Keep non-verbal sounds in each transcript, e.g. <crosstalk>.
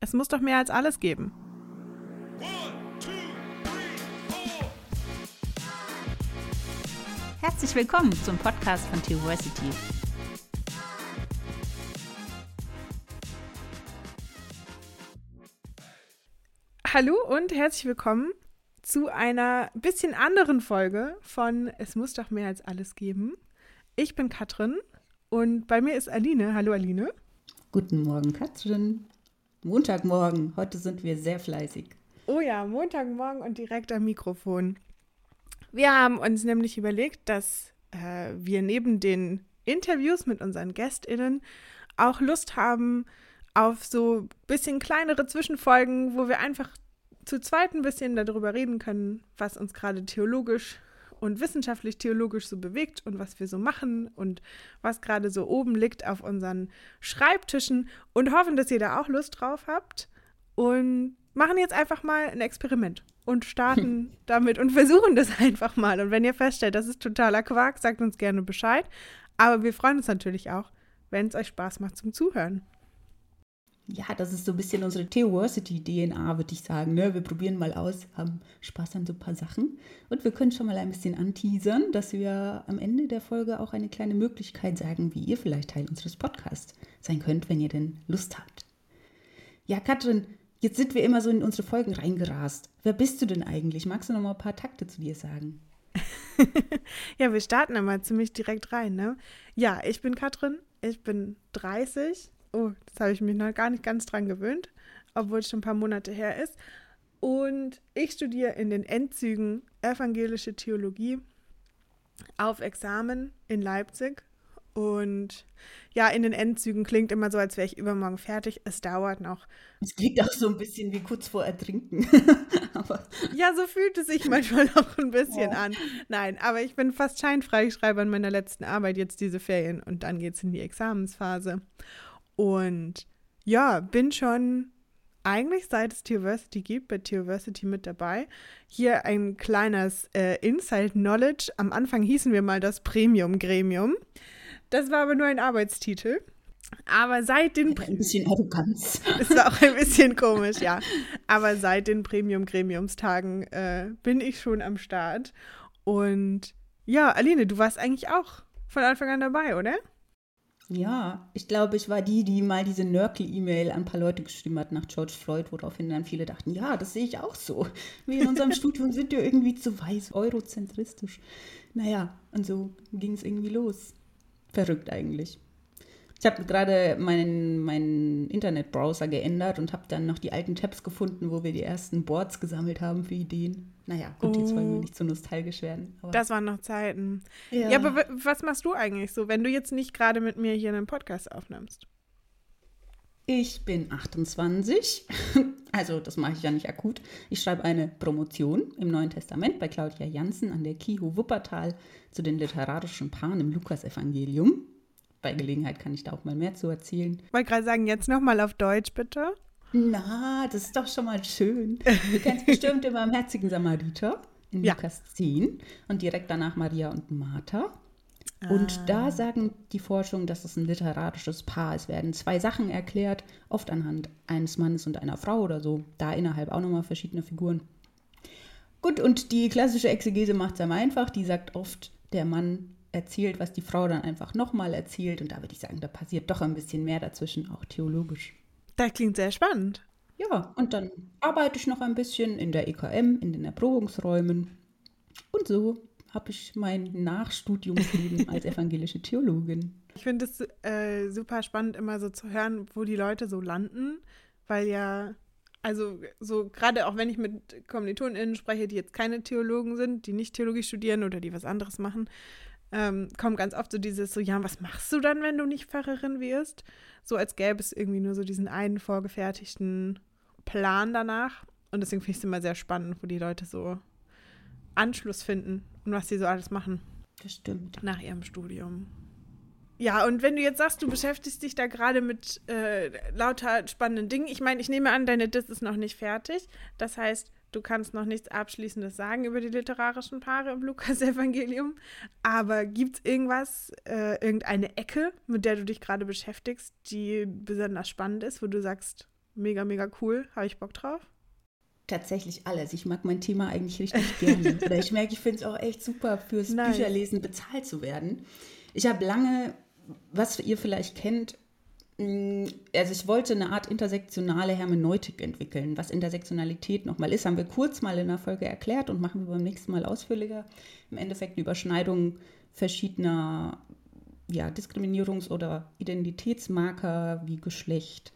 Es muss doch mehr als alles geben. Herzlich willkommen zum Podcast von Theoversity. Hallo und herzlich willkommen zu einer bisschen anderen Folge von Es muss doch mehr als alles geben. Ich bin Katrin und bei mir ist Aline. Hallo Aline. Guten Morgen, Katrin. Montagmorgen. Heute sind wir sehr fleißig. Oh ja, Montagmorgen und direkt am Mikrofon. Wir haben uns nämlich überlegt, dass äh, wir neben den Interviews mit unseren GästInnen auch Lust haben auf so ein bisschen kleinere Zwischenfolgen, wo wir einfach zu zweit ein bisschen darüber reden können, was uns gerade theologisch und wissenschaftlich theologisch so bewegt und was wir so machen und was gerade so oben liegt auf unseren Schreibtischen und hoffen, dass ihr da auch Lust drauf habt und machen jetzt einfach mal ein Experiment und starten <laughs> damit und versuchen das einfach mal. Und wenn ihr feststellt, das ist totaler Quark, sagt uns gerne Bescheid. Aber wir freuen uns natürlich auch, wenn es euch Spaß macht zum Zuhören. Ja, das ist so ein bisschen unsere Theoversity-DNA, würde ich sagen. Ne? Wir probieren mal aus, haben Spaß an so ein paar Sachen. Und wir können schon mal ein bisschen anteasern, dass wir am Ende der Folge auch eine kleine Möglichkeit sagen, wie ihr vielleicht Teil unseres Podcasts sein könnt, wenn ihr denn Lust habt. Ja, Katrin, jetzt sind wir immer so in unsere Folgen reingerast. Wer bist du denn eigentlich? Magst du noch mal ein paar Takte zu dir sagen? <laughs> ja, wir starten immer ziemlich direkt rein. Ne? Ja, ich bin Katrin, ich bin 30 Oh, das habe ich mich noch gar nicht ganz dran gewöhnt, obwohl es schon ein paar Monate her ist. Und ich studiere in den Endzügen evangelische Theologie auf Examen in Leipzig. Und ja, in den Endzügen klingt immer so, als wäre ich übermorgen fertig. Es dauert noch. Es klingt auch so ein bisschen wie kurz vor Ertrinken. <laughs> ja, so fühlt es sich manchmal <laughs> noch ein bisschen ja. an. Nein, aber ich bin fast Scheinfreischreiber in meiner letzten Arbeit jetzt diese Ferien und dann geht es in die Examensphase. Und ja, bin schon eigentlich seit es Theoversity gibt, bei Theoversity mit dabei. Hier ein kleines äh, Inside Knowledge. Am Anfang hießen wir mal das Premium Gremium. Das war aber nur ein Arbeitstitel. Aber seit den. Ein bisschen Arroganz. <laughs> Ist auch ein bisschen komisch, ja. Aber seit den Premium-Gremiumstagen äh, bin ich schon am Start. Und ja, Aline, du warst eigentlich auch von Anfang an dabei, oder? Ja, ich glaube, ich war die, die mal diese Nörkel-E-Mail an ein paar Leute geschrieben hat nach George Floyd, woraufhin dann viele dachten, ja, das sehe ich auch so. Wir in unserem <laughs> Studium sind ja irgendwie zu weiß, eurozentristisch. Naja, und so ging es irgendwie los. Verrückt eigentlich. Ich habe gerade meinen, meinen Internetbrowser geändert und habe dann noch die alten Tabs gefunden, wo wir die ersten Boards gesammelt haben für Ideen. Naja, gut, oh. jetzt wollen wir oh. nicht so nostalgisch werden. das waren noch Zeiten. Ja. ja, aber was machst du eigentlich so, wenn du jetzt nicht gerade mit mir hier einen Podcast aufnimmst? Ich bin 28, <laughs> also das mache ich ja nicht akut. Ich schreibe eine Promotion im Neuen Testament bei Claudia Janssen an der KIHO Wuppertal zu den literarischen Paaren im Lukasevangelium bei Gelegenheit kann ich da auch mal mehr zu erzählen. Ich wollte gerade sagen, jetzt nochmal auf Deutsch bitte. Na, das ist doch schon mal schön. <laughs> Du kennst bestimmt den barmherzigen Samariter in ja. Lukas 10 und direkt danach Maria und Martha. Ah. Und da sagen die Forschung, dass es ein literarisches Paar ist. Es werden zwei Sachen erklärt, oft anhand eines Mannes und einer Frau oder so. Da innerhalb auch nochmal verschiedene Figuren. Gut, und die klassische Exegese macht es einfach. Die sagt oft, der Mann erzählt, was die Frau dann einfach nochmal erzählt. Und da würde ich sagen, da passiert doch ein bisschen mehr dazwischen, auch theologisch. Das klingt sehr spannend. Ja, und dann arbeite ich noch ein bisschen in der EKM, in den Erprobungsräumen. Und so habe ich mein Nachstudiumsleben als <laughs> evangelische Theologin. Ich finde es äh, super spannend, immer so zu hören, wo die Leute so landen, weil ja, also so gerade auch wenn ich mit KommilitonInnen spreche, die jetzt keine Theologen sind, die nicht Theologie studieren oder die was anderes machen, ähm, kommt ganz oft so dieses so, ja, was machst du dann, wenn du nicht Pfarrerin wirst? So als gäbe es irgendwie nur so diesen einen vorgefertigten Plan danach. Und deswegen finde ich es immer sehr spannend, wo die Leute so Anschluss finden und was sie so alles machen. Das stimmt. Nach ihrem Studium. Ja, und wenn du jetzt sagst, du beschäftigst dich da gerade mit äh, lauter spannenden Dingen, ich meine, ich nehme an, deine Diss ist noch nicht fertig. Das heißt, Du kannst noch nichts Abschließendes sagen über die literarischen Paare im Lukas-Evangelium. Aber gibt es irgendwas, äh, irgendeine Ecke, mit der du dich gerade beschäftigst, die besonders spannend ist, wo du sagst, mega, mega cool. Habe ich Bock drauf? Tatsächlich alles. Ich mag mein Thema eigentlich richtig gerne. <laughs> Oder ich merke, ich finde es auch echt super, fürs nice. Bücherlesen bezahlt zu werden. Ich habe lange, was ihr vielleicht kennt, also ich wollte eine Art intersektionale Hermeneutik entwickeln. Was Intersektionalität nochmal ist, haben wir kurz mal in der Folge erklärt und machen wir beim nächsten Mal ausführlicher. Im Endeffekt Überschneidung verschiedener ja, Diskriminierungs- oder Identitätsmarker wie Geschlecht,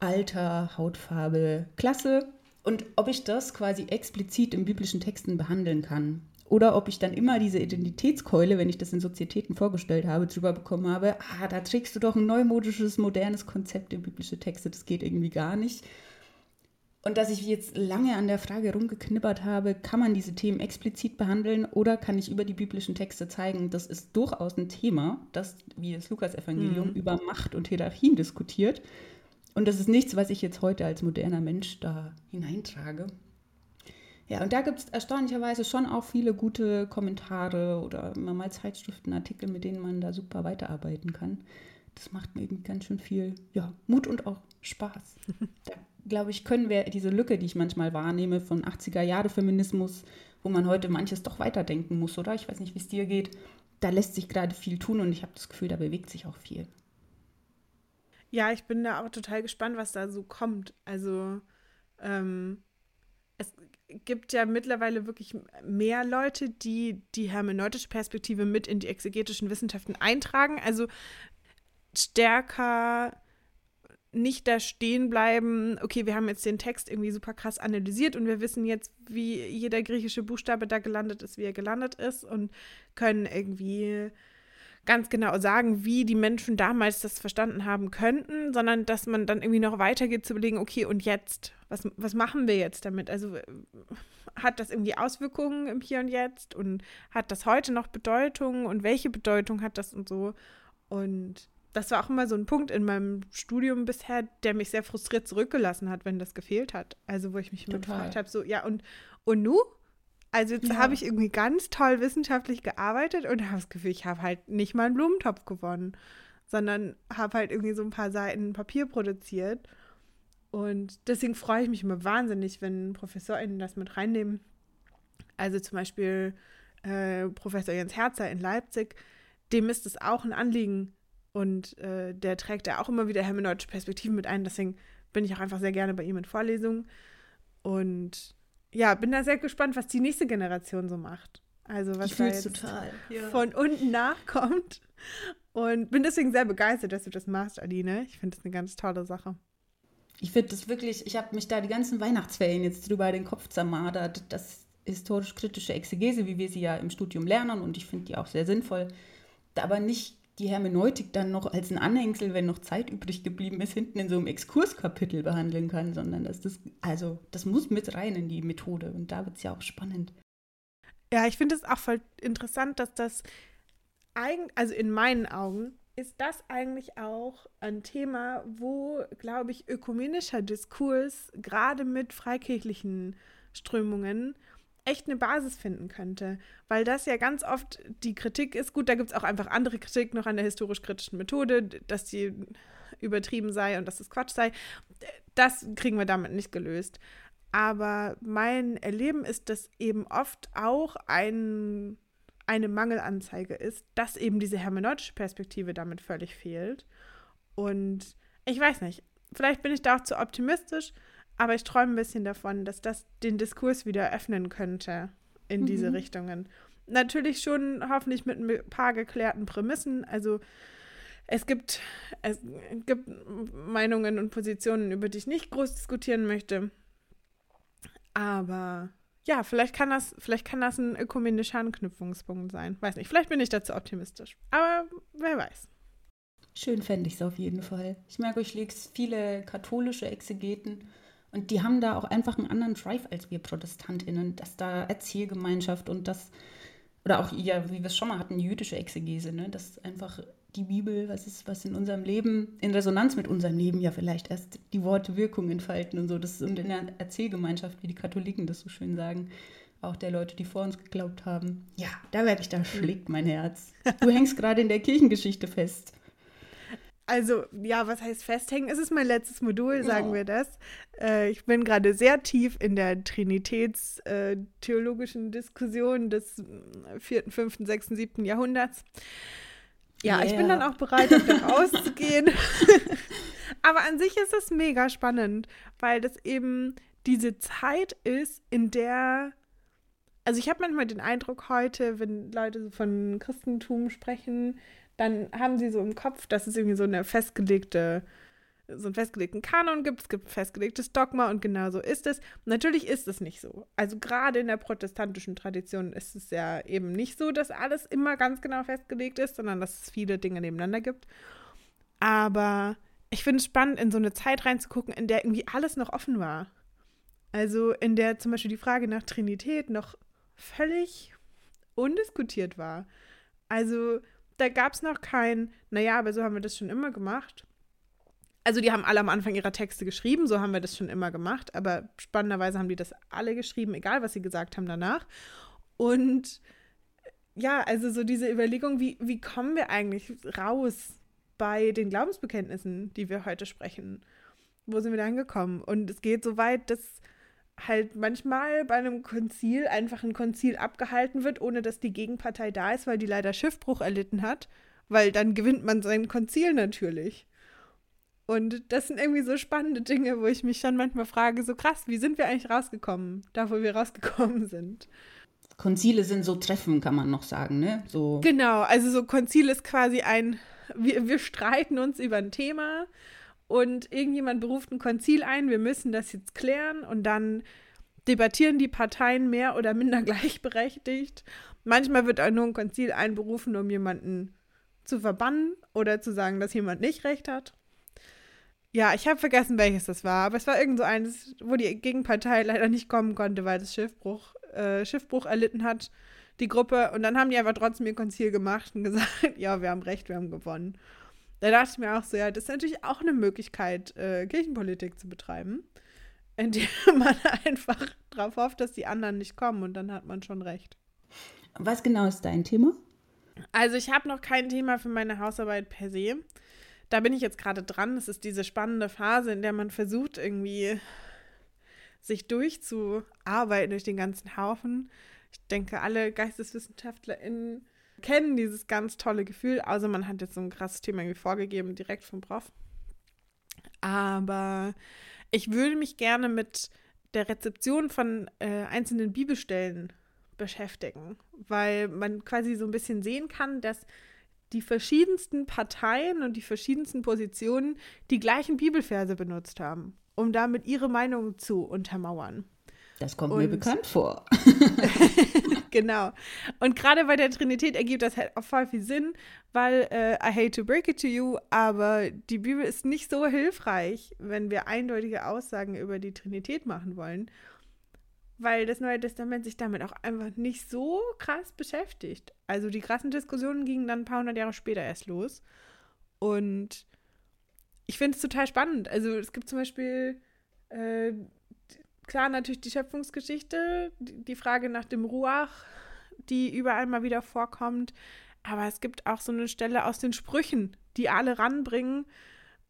Alter, Hautfarbe, Klasse und ob ich das quasi explizit in biblischen Texten behandeln kann. Oder ob ich dann immer diese Identitätskeule, wenn ich das in Sozietäten vorgestellt habe, drüber bekommen habe, ah, da trägst du doch ein neumodisches, modernes Konzept in biblische Texte, das geht irgendwie gar nicht. Und dass ich jetzt lange an der Frage rumgeknippert habe, kann man diese Themen explizit behandeln oder kann ich über die biblischen Texte zeigen, das ist durchaus ein Thema, das, wie das Lukas-Evangelium, mhm. über Macht und Hierarchien diskutiert. Und das ist nichts, was ich jetzt heute als moderner Mensch da hineintrage. Ja, und da gibt es erstaunlicherweise schon auch viele gute Kommentare oder immer mal Zeitschriftenartikel, mit denen man da super weiterarbeiten kann. Das macht mir irgendwie ganz schön viel ja, Mut und auch Spaß. <laughs> da glaube ich, können wir diese Lücke, die ich manchmal wahrnehme von 80er-Jahre-Feminismus, wo man heute manches doch weiterdenken muss, oder? Ich weiß nicht, wie es dir geht. Da lässt sich gerade viel tun und ich habe das Gefühl, da bewegt sich auch viel. Ja, ich bin da auch total gespannt, was da so kommt. Also, ähm, es gibt ja mittlerweile wirklich mehr Leute, die die hermeneutische Perspektive mit in die exegetischen Wissenschaften eintragen. Also stärker nicht da stehen bleiben, okay, wir haben jetzt den Text irgendwie super krass analysiert und wir wissen jetzt, wie jeder griechische Buchstabe da gelandet ist, wie er gelandet ist und können irgendwie ganz genau sagen, wie die Menschen damals das verstanden haben könnten, sondern dass man dann irgendwie noch weitergeht zu überlegen, okay, und jetzt, was, was machen wir jetzt damit? Also hat das irgendwie Auswirkungen im Hier und Jetzt und hat das heute noch Bedeutung und welche Bedeutung hat das und so? Und das war auch immer so ein Punkt in meinem Studium bisher, der mich sehr frustriert zurückgelassen hat, wenn das gefehlt hat. Also wo ich mich immer gefragt habe, so, ja, und, und nu? Also jetzt ja. habe ich irgendwie ganz toll wissenschaftlich gearbeitet und habe das Gefühl, ich habe halt nicht mal einen Blumentopf gewonnen, sondern habe halt irgendwie so ein paar Seiten Papier produziert. Und deswegen freue ich mich immer wahnsinnig, wenn ProfessorInnen das mit reinnehmen. Also zum Beispiel äh, Professor Jens Herzer in Leipzig, dem ist es auch ein Anliegen. Und äh, der trägt ja auch immer wieder hermeneutische Perspektiven mit ein. Deswegen bin ich auch einfach sehr gerne bei ihm in Vorlesungen. Und ja, bin da sehr gespannt, was die nächste Generation so macht. Also was ich da jetzt total. von unten nachkommt. Und bin deswegen sehr begeistert, dass du das machst, Aline. Ich finde das eine ganz tolle Sache. Ich finde das wirklich, ich habe mich da die ganzen Weihnachtsferien jetzt drüber den Kopf zermadert. Das historisch-kritische Exegese, wie wir sie ja im Studium lernen, und ich finde die auch sehr sinnvoll, aber nicht die Hermeneutik dann noch als ein Anhängsel, wenn noch Zeit übrig geblieben ist, hinten in so einem Exkurskapitel behandeln kann, sondern dass das, also das muss mit rein in die Methode und da wird es ja auch spannend. Ja, ich finde es auch voll interessant, dass das eigentlich, also in meinen Augen, ist das eigentlich auch ein Thema, wo, glaube ich, ökumenischer Diskurs gerade mit freikirchlichen Strömungen echt eine Basis finden könnte. Weil das ja ganz oft die Kritik ist, gut, da gibt es auch einfach andere Kritik noch an der historisch-kritischen Methode, dass die übertrieben sei und dass es Quatsch sei. Das kriegen wir damit nicht gelöst. Aber mein Erleben ist, dass eben oft auch ein, eine Mangelanzeige ist, dass eben diese hermeneutische Perspektive damit völlig fehlt. Und ich weiß nicht, vielleicht bin ich da auch zu optimistisch, aber ich träume ein bisschen davon, dass das den Diskurs wieder öffnen könnte in mhm. diese Richtungen. Natürlich schon hoffentlich mit ein paar geklärten Prämissen. Also es gibt, es gibt Meinungen und Positionen, über die ich nicht groß diskutieren möchte. Aber ja, vielleicht kann das, vielleicht kann das ein ökumenischer Anknüpfungspunkt sein. Weiß nicht, vielleicht bin ich dazu optimistisch. Aber wer weiß. Schön fände ich es auf jeden Fall. Ich merke, ich lege viele katholische Exegeten und die haben da auch einfach einen anderen Drive als wir ProtestantInnen, dass da Erzählgemeinschaft und das, oder auch, ja, wie wir es schon mal hatten, jüdische Exegese, ne? dass einfach die Bibel, was ist, was in unserem Leben, in Resonanz mit unserem Leben ja vielleicht erst die Worte Wirkung entfalten und so. Das, und in der Erzählgemeinschaft, wie die Katholiken das so schön sagen, auch der Leute, die vor uns geglaubt haben. Ja, da werde ich, da schlägt mein Herz. Du hängst gerade in der Kirchengeschichte fest. Also ja, was heißt festhängen? Es ist mein letztes Modul, sagen ja. wir das. Äh, ich bin gerade sehr tief in der trinitätstheologischen äh, Diskussion des 4., 5., 6., 7. Jahrhunderts. Ja, yeah. ich bin dann auch bereit, da <laughs> rauszugehen. <laughs> Aber an sich ist es mega spannend, weil das eben diese Zeit ist, in der also ich habe manchmal den Eindruck heute, wenn Leute von Christentum sprechen, dann haben sie so im Kopf, dass es irgendwie so eine festgelegte, so einen festgelegten Kanon gibt, es gibt ein festgelegtes Dogma und genau so ist es. natürlich ist es nicht so. Also gerade in der protestantischen Tradition ist es ja eben nicht so, dass alles immer ganz genau festgelegt ist, sondern dass es viele Dinge nebeneinander gibt. Aber ich finde es spannend, in so eine Zeit reinzugucken, in der irgendwie alles noch offen war. Also in der zum Beispiel die Frage nach Trinität noch völlig undiskutiert war. Also da gab es noch kein, naja, aber so haben wir das schon immer gemacht. Also die haben alle am Anfang ihrer Texte geschrieben, so haben wir das schon immer gemacht, aber spannenderweise haben die das alle geschrieben, egal was sie gesagt haben danach. Und ja, also so diese Überlegung, wie, wie kommen wir eigentlich raus bei den Glaubensbekenntnissen, die wir heute sprechen? Wo sind wir da angekommen? Und es geht so weit, dass halt manchmal bei einem Konzil einfach ein Konzil abgehalten wird, ohne dass die Gegenpartei da ist, weil die leider Schiffbruch erlitten hat, weil dann gewinnt man sein Konzil natürlich. Und das sind irgendwie so spannende Dinge, wo ich mich schon manchmal frage, so krass, wie sind wir eigentlich rausgekommen, da wo wir <laughs> rausgekommen sind. Konzile sind so Treffen, kann man noch sagen, ne? So. Genau, also so Konzil ist quasi ein, wir, wir streiten uns über ein Thema und irgendjemand beruft ein Konzil ein, wir müssen das jetzt klären und dann debattieren die Parteien mehr oder minder <laughs> gleichberechtigt. Manchmal wird auch nur ein Konzil einberufen, um jemanden zu verbannen oder zu sagen, dass jemand nicht recht hat. Ja, ich habe vergessen, welches das war, aber es war irgend so eines, wo die Gegenpartei leider nicht kommen konnte, weil das Schiffbruch, äh, Schiffbruch erlitten hat, die Gruppe. Und dann haben die einfach trotzdem ihr Konzil gemacht und <laughs> gesagt, ja, wir haben recht, wir haben gewonnen. Da dachte ich mir auch so, ja, das ist natürlich auch eine Möglichkeit, äh, Kirchenpolitik zu betreiben, <laughs> indem <laughs> man einfach darauf hofft, dass die anderen nicht kommen und dann hat man schon recht. Was genau ist dein Thema? Also ich habe noch kein Thema für meine Hausarbeit per se. Da bin ich jetzt gerade dran. Es ist diese spannende Phase, in der man versucht, irgendwie sich durchzuarbeiten durch den ganzen Haufen. Ich denke, alle GeisteswissenschaftlerInnen kennen dieses ganz tolle Gefühl, außer man hat jetzt so ein krasses Thema irgendwie vorgegeben, direkt vom Prof. Aber ich würde mich gerne mit der Rezeption von äh, einzelnen Bibelstellen beschäftigen, weil man quasi so ein bisschen sehen kann, dass die verschiedensten Parteien und die verschiedensten Positionen die gleichen Bibelverse benutzt haben, um damit ihre Meinung zu untermauern. Das kommt und, mir bekannt vor. <laughs> genau. Und gerade bei der Trinität ergibt das halt auch voll viel Sinn, weil äh, I hate to break it to you, aber die Bibel ist nicht so hilfreich, wenn wir eindeutige Aussagen über die Trinität machen wollen, weil das Neue Testament sich damit auch einfach nicht so krass beschäftigt. Also die krassen Diskussionen gingen dann ein paar hundert Jahre später erst los. Und ich finde es total spannend. Also es gibt zum Beispiel äh, klar natürlich die Schöpfungsgeschichte, die Frage nach dem Ruach, die überall mal wieder vorkommt. Aber es gibt auch so eine Stelle aus den Sprüchen, die alle ranbringen,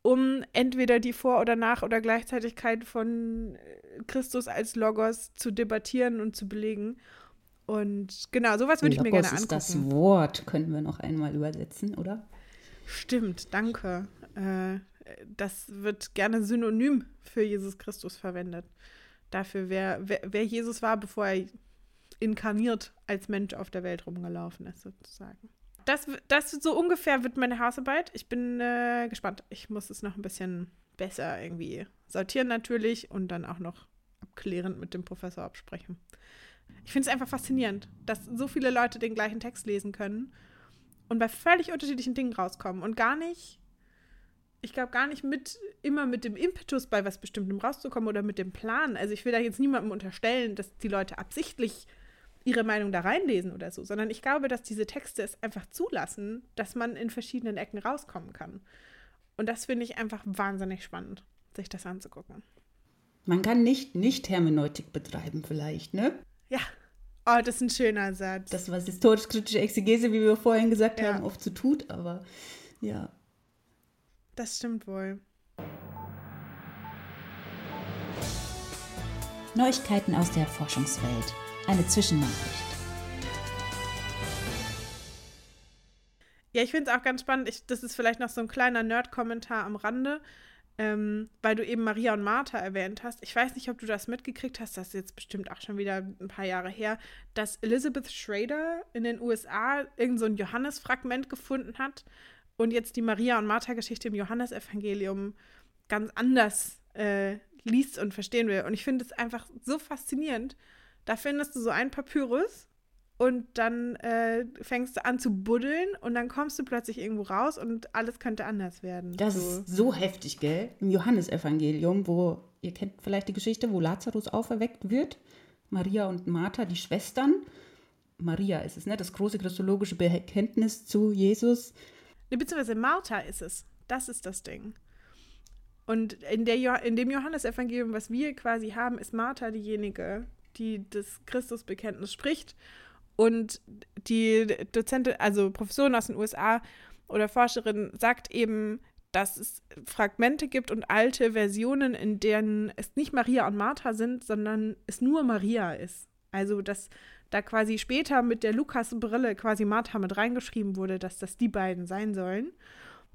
um entweder die Vor- oder Nach- oder Gleichzeitigkeit von äh, Christus als Logos zu debattieren und zu belegen. Und genau, sowas würde ich mir gerne angucken. Ist das Wort können wir noch einmal übersetzen, oder? Stimmt, danke. Äh, das wird gerne synonym für Jesus Christus verwendet dafür, wer, wer, wer Jesus war, bevor er inkarniert als Mensch auf der Welt rumgelaufen ist, sozusagen. Das, das so ungefähr wird meine Hausarbeit. Ich bin äh, gespannt. Ich muss es noch ein bisschen besser irgendwie sortieren natürlich und dann auch noch abklärend mit dem Professor absprechen. Ich finde es einfach faszinierend, dass so viele Leute den gleichen Text lesen können und bei völlig unterschiedlichen Dingen rauskommen und gar nicht ich glaube, gar nicht mit, immer mit dem Impetus bei was Bestimmtem rauszukommen oder mit dem Plan. Also ich will da jetzt niemandem unterstellen, dass die Leute absichtlich ihre Meinung da reinlesen oder so, sondern ich glaube, dass diese Texte es einfach zulassen, dass man in verschiedenen Ecken rauskommen kann. Und das finde ich einfach wahnsinnig spannend, sich das anzugucken. Man kann nicht nicht Hermeneutik betreiben vielleicht, ne? Ja. Oh, das ist ein schöner Satz. Das, was historisch-kritische Exegese, wie wir vorhin gesagt ja. haben, oft so tut, aber ja. Das stimmt wohl. Neuigkeiten aus der Forschungswelt. Eine Zwischennachricht. Ja, ich finde es auch ganz spannend. Ich, das ist vielleicht noch so ein kleiner Nerd-Kommentar am Rande, ähm, weil du eben Maria und Martha erwähnt hast. Ich weiß nicht, ob du das mitgekriegt hast, das ist jetzt bestimmt auch schon wieder ein paar Jahre her, dass Elizabeth Schrader in den USA irgend so ein Johannes-Fragment gefunden hat und jetzt die Maria und Martha-Geschichte im Johannesevangelium ganz anders äh, liest und verstehen will. Und ich finde es einfach so faszinierend. Da findest du so ein Papyrus und dann äh, fängst du an zu buddeln und dann kommst du plötzlich irgendwo raus und alles könnte anders werden. Das so. ist so heftig, gell? Im Johannesevangelium, wo, ihr kennt vielleicht die Geschichte, wo Lazarus auferweckt wird. Maria und Martha, die Schwestern. Maria ist es, ne? Das große christologische Bekenntnis zu Jesus. Beziehungsweise Martha ist es. Das ist das Ding. Und in, der jo in dem Johannesevangelium, was wir quasi haben, ist Martha diejenige, die das Christusbekenntnis spricht. Und die Dozentin, also Professorin aus den USA oder Forscherin, sagt eben, dass es Fragmente gibt und alte Versionen, in denen es nicht Maria und Martha sind, sondern es nur Maria ist. Also, dass da quasi später mit der Lukas-Brille quasi Martha mit reingeschrieben wurde, dass das die beiden sein sollen.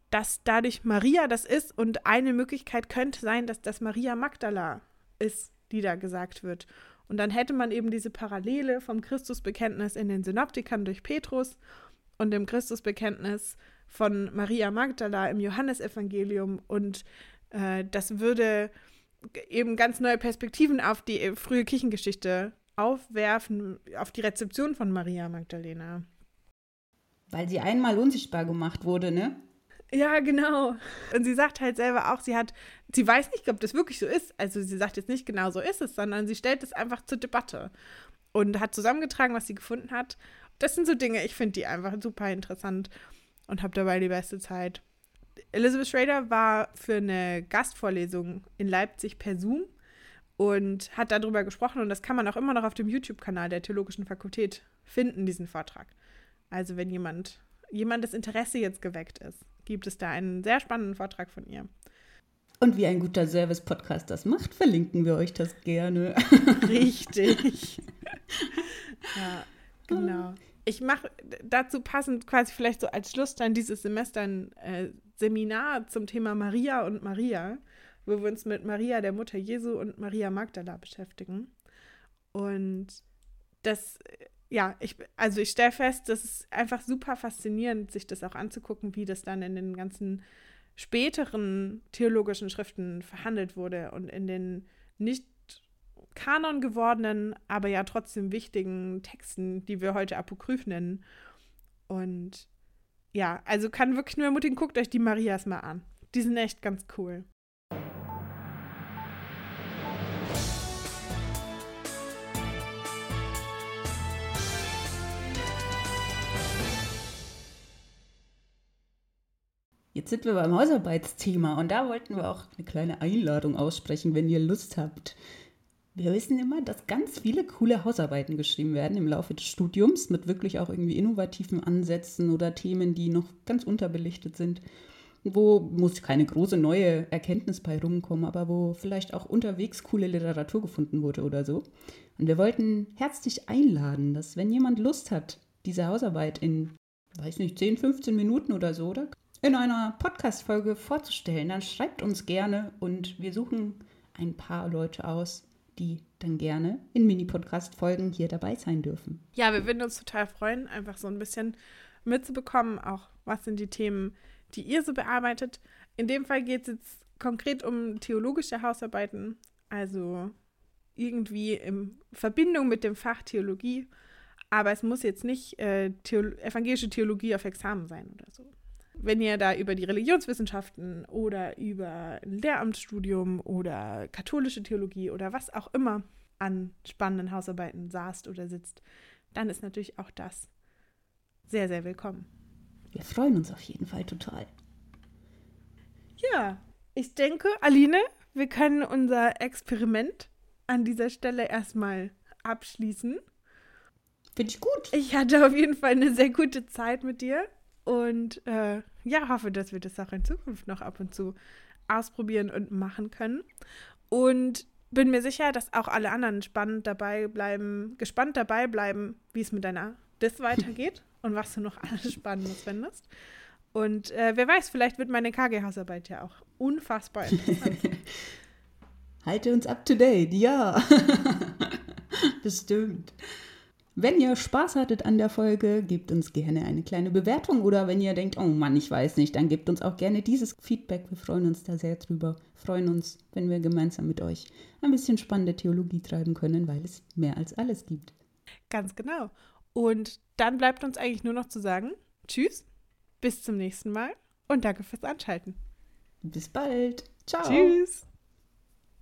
Dass dadurch Maria das ist und eine Möglichkeit könnte sein, dass das Maria Magdala ist, die da gesagt wird. Und dann hätte man eben diese Parallele vom Christusbekenntnis in den Synoptikern durch Petrus und dem Christusbekenntnis von Maria Magdala im Johannesevangelium. Und äh, das würde eben ganz neue Perspektiven auf die frühe Kirchengeschichte aufwerfen, auf die Rezeption von Maria Magdalena. Weil sie einmal unsichtbar gemacht wurde, ne? Ja, genau. Und sie sagt halt selber auch, sie hat, sie weiß nicht, ob das wirklich so ist. Also sie sagt jetzt nicht genau so ist es, sondern sie stellt es einfach zur Debatte und hat zusammengetragen, was sie gefunden hat. Das sind so Dinge, ich finde die einfach super interessant und habe dabei die beste Zeit. Elizabeth Schrader war für eine Gastvorlesung in Leipzig per Zoom und hat darüber gesprochen und das kann man auch immer noch auf dem YouTube-Kanal der Theologischen Fakultät finden, diesen Vortrag. Also wenn jemand jemandes Interesse jetzt geweckt ist, gibt es da einen sehr spannenden Vortrag von ihr. Und wie ein guter Service-Podcast das macht, verlinken wir euch das gerne. <laughs> <laughs> Richtig. ja, genau. Ich mache dazu passend quasi vielleicht so als Schluss dann dieses Semester ein äh, Seminar zum Thema Maria und Maria, wo wir uns mit Maria, der Mutter Jesu und Maria Magdala beschäftigen. Und das ja, ich, also ich stelle fest, das ist einfach super faszinierend, sich das auch anzugucken, wie das dann in den ganzen späteren theologischen Schriften verhandelt wurde und in den nicht Kanon gewordenen, aber ja trotzdem wichtigen Texten, die wir heute Apokryph nennen. Und ja, also kann wirklich nur ermutigen, guckt euch die Marias mal an. Die sind echt ganz cool. Jetzt sind wir beim Hausarbeitsthema und da wollten wir auch eine kleine Einladung aussprechen, wenn ihr Lust habt. Wir wissen immer, dass ganz viele coole Hausarbeiten geschrieben werden im Laufe des Studiums mit wirklich auch irgendwie innovativen Ansätzen oder Themen, die noch ganz unterbelichtet sind, wo muss keine große neue Erkenntnis bei rumkommen, aber wo vielleicht auch unterwegs coole Literatur gefunden wurde oder so. Und wir wollten herzlich einladen, dass wenn jemand Lust hat, diese Hausarbeit in, weiß nicht, 10, 15 Minuten oder so, oder in einer Podcast-Folge vorzustellen, dann schreibt uns gerne und wir suchen ein paar Leute aus, die dann gerne in Mini-Podcast-Folgen hier dabei sein dürfen. Ja, wir würden uns total freuen, einfach so ein bisschen mitzubekommen, auch was sind die Themen, die ihr so bearbeitet. In dem Fall geht es jetzt konkret um theologische Hausarbeiten, also irgendwie in Verbindung mit dem Fach Theologie, aber es muss jetzt nicht äh, Theolo evangelische Theologie auf Examen sein oder so wenn ihr da über die Religionswissenschaften oder über ein Lehramtsstudium oder katholische Theologie oder was auch immer an spannenden Hausarbeiten saßt oder sitzt, dann ist natürlich auch das sehr, sehr willkommen. Wir freuen uns auf jeden Fall total. Ja, ich denke, Aline, wir können unser Experiment an dieser Stelle erstmal abschließen. Finde ich gut. Ich hatte auf jeden Fall eine sehr gute Zeit mit dir. Und äh, ja, hoffe, dass wir das auch in Zukunft noch ab und zu ausprobieren und machen können. Und bin mir sicher, dass auch alle anderen spannend dabei bleiben, gespannt dabei bleiben, wie es mit deiner Dis <laughs> weitergeht und was du noch alles Spannendes findest. Und äh, wer weiß, vielleicht wird meine KG-Hausarbeit ja auch unfassbar interessant. <laughs> Halte uns up to date, ja. <laughs> Bestimmt. Wenn ihr Spaß hattet an der Folge, gebt uns gerne eine kleine Bewertung oder wenn ihr denkt, oh Mann, ich weiß nicht, dann gebt uns auch gerne dieses Feedback. Wir freuen uns da sehr drüber. Freuen uns, wenn wir gemeinsam mit euch ein bisschen spannende Theologie treiben können, weil es mehr als alles gibt. Ganz genau. Und dann bleibt uns eigentlich nur noch zu sagen, tschüss, bis zum nächsten Mal und danke fürs Anschalten. Bis bald. Ciao. Tschüss.